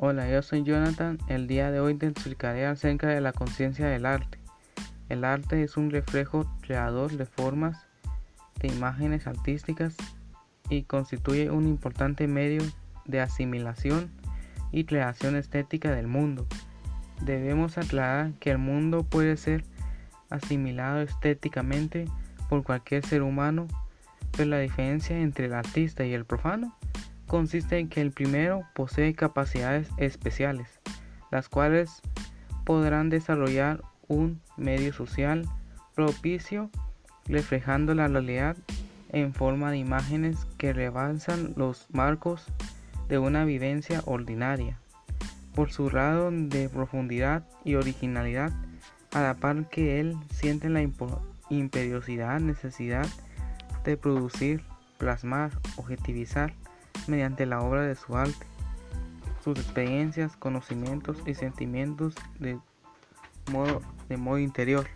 Hola, yo soy Jonathan. El día de hoy te explicaré acerca de la conciencia del arte. El arte es un reflejo creador de formas, de imágenes artísticas y constituye un importante medio de asimilación y creación estética del mundo. Debemos aclarar que el mundo puede ser asimilado estéticamente por cualquier ser humano, pero la diferencia entre el artista y el profano consiste en que el primero posee capacidades especiales, las cuales podrán desarrollar un medio social propicio reflejando la realidad en forma de imágenes que rebalsan los marcos de una vivencia ordinaria, por su grado de profundidad y originalidad, a la par que él siente la imperiosidad necesidad de producir, plasmar, objetivizar mediante la obra de su arte, sus experiencias, conocimientos y sentimientos de modo, interior.